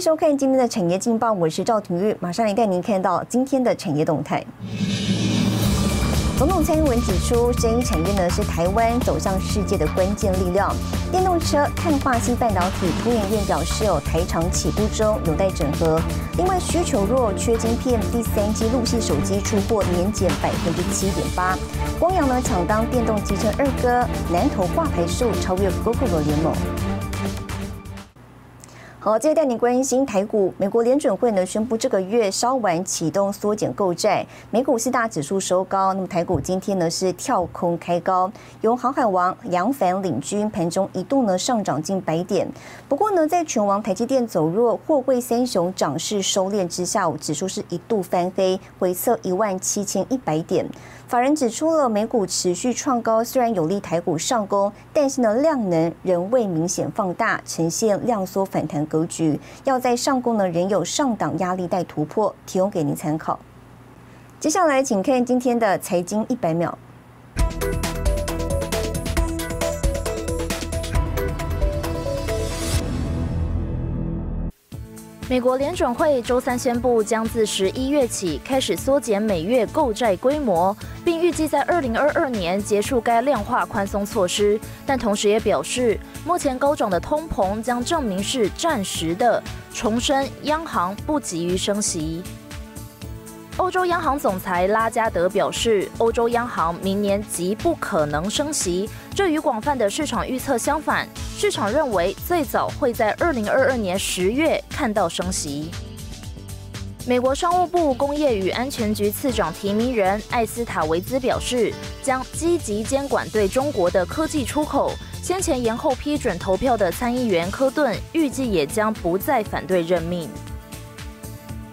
收看今天的产业劲报，我是赵廷玉，马上来带您看到今天的产业动态。总统蔡英文指出，声音产业呢是台湾走向世界的关键力量。电动车、碳化硅半导体，工研院表示有台厂起步中，有待整合。另外需求弱，缺晶片，第三季陆系手机出货年减百分之七点八。光阳呢抢当电动机车二哥，南投挂牌数超越 Google 联盟。好，接着带你关心台股。美国联准会呢宣布，这个月稍晚启动缩减购债，美股四大指数收高。那么台股今天呢是跳空开高，由航海王扬帆领军，盘中一度呢上涨近百点。不过呢，在全王台积电走弱，货柜三雄涨势收敛之下，指数是一度翻黑，回测一万七千一百点。法人指出了美股持续创高，虽然有利台股上攻，但是呢量能仍未明显放大，呈现量缩反弹格局。要在上攻呢，仍有上档压力带突破，提供给您参考。接下来，请看今天的财经一百秒。美国联准会周三宣布，将自十一月起开始缩减每月购债规模，并预计在二零二二年结束该量化宽松措施。但同时也表示，目前高涨的通膨将证明是暂时的，重申央行不急于升息。欧洲央行总裁拉加德表示，欧洲央行明年极不可能升息，这与广泛的市场预测相反。市场认为最早会在二零二二年十月看到升息。美国商务部工业与安全局次长提名人艾斯塔维兹表示，将积极监管对中国的科技出口。先前延后批准投票的参议员科顿预计也将不再反对任命。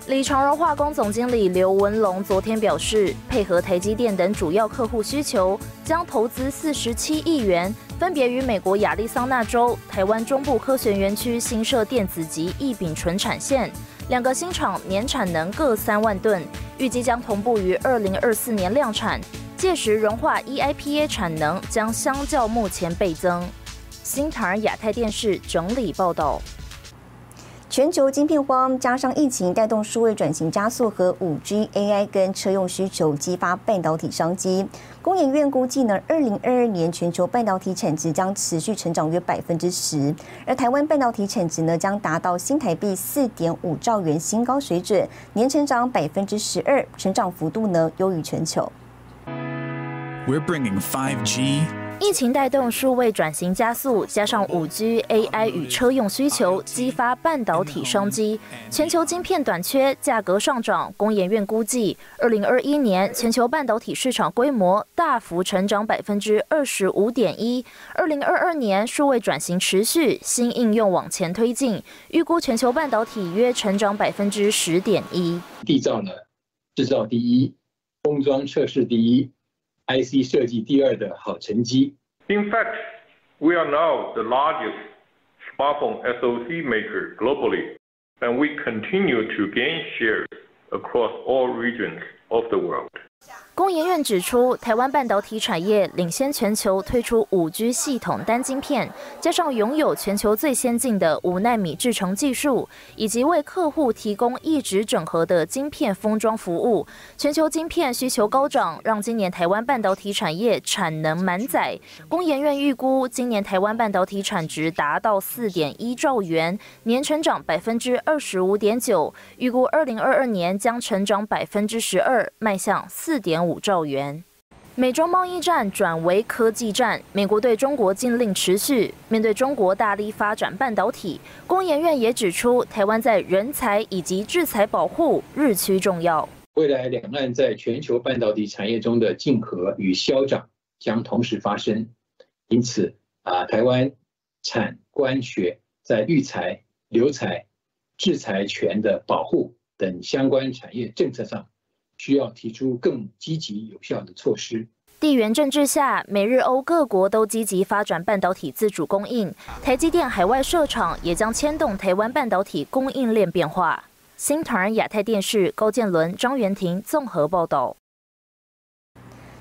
李长荣化工总经理刘文龙昨天表示，配合台积电等主要客户需求，将投资四十七亿元，分别于美国亚利桑那州、台湾中部科学园区新设电子及异丙醇产线，两个新厂年产能各三万吨，预计将同步于二零二四年量产，届时融化 EIPA 产能将相较目前倍增。新唐人亚太电视整理报道。全球晶片荒加上疫情带动数位转型加速和五 G AI 跟车用需求激发半导体商机。工研院估计呢，二零二二年全球半导体产值将持续成长约百分之十，而台湾半导体产值呢将达到新台币四点五兆元新高水准，年成长百分之十二，成长幅度呢优于全球。We're bringing 5G. 疫情带动数位转型加速，加上五 G、AI 与车用需求，激发半导体商机。全球晶片短缺，价格上涨。工研院估计，二零二一年全球半导体市场规模大幅成长百分之二十五点一。二零二二年数位转型持续，新应用往前推进，预估全球半导体约成长百分之十点一。缔造呢，制造第一，封装测试第一。IC 设计第二的好成绩。In fact, we are now the largest smartphone SoC maker globally, and we continue to gain shares across all regions of the world. 工研院指出，台湾半导体产业领先全球推出五 G 系统单晶片，加上拥有全球最先进的五纳米制程技术，以及为客户提供一直整合的晶片封装服务，全球晶片需求高涨，让今年台湾半导体产业产能满载。工研院预估，今年台湾半导体产值达到四点一兆元，年成长百分之二十五点九，预估二零二二年将成长百分之十二，迈向四点。五兆元。美中贸易战转为科技战，美国对中国禁令持续。面对中国大力发展半导体，工研院也指出，台湾在人才以及制裁保护日趋重要。未来两岸在全球半导体产业中的竞合与消长将同时发生，因此啊，台湾产官学在育才、留才、制裁权的保护等相关产业政策上。需要提出更积极有效的措施。地缘政治下，美日欧各国都积极发展半导体自主供应，台积电海外设厂也将牵动台湾半导体供应链变化。新唐人亚太电视高建伦、张元婷综合报道。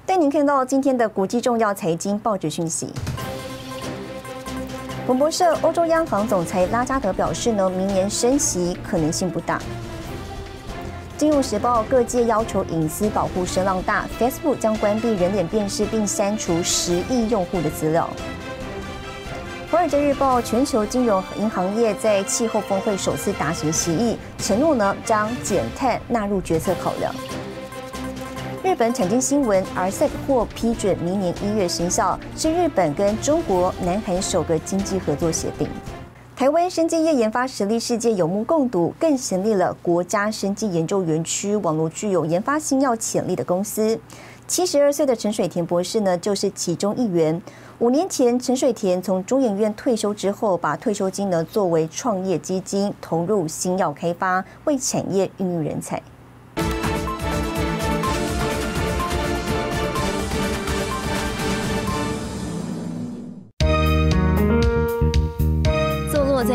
带您看到今天的国际重要财经报纸讯息。彭博社，欧洲央行总裁拉加德表示呢，明年升息可能性不大。金融时报，各界要求隐私保护声浪大，Facebook 将关闭人脸辨识并删除十亿用户的资料。华尔街日报，全球金融银行业在气候峰会首次达成协议，承诺呢将减碳纳入决策考量。日本产经新闻，RCEP 获批准明年一月生效，是日本跟中国、南韩首个经济合作协定。台湾生技业研发实力世界有目共睹，更成立了国家生技研究园区，网络具有研发新药潜力的公司。七十二岁的陈水田博士呢，就是其中一员。五年前，陈水田从中研院退休之后，把退休金呢作为创业基金，投入新药开发，为产业孕育人才。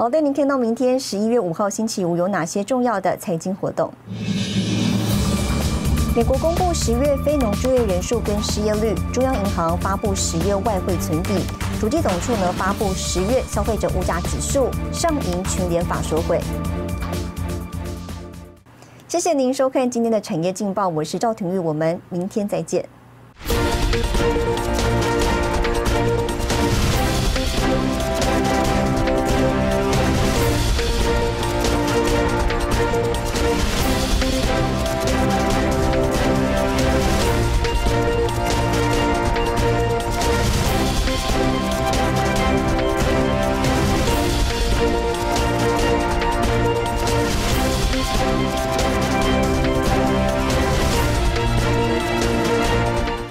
好，带您看到明天十一月五号星期五有哪些重要的财经活动。美国公布十月非农就业人数跟失业率，中央银行发布十月外汇存底，土地总处呢发布十月消费者物价指数，上银群联法说会。谢谢您收看今天的产业劲报，我是赵廷玉，我们明天再见。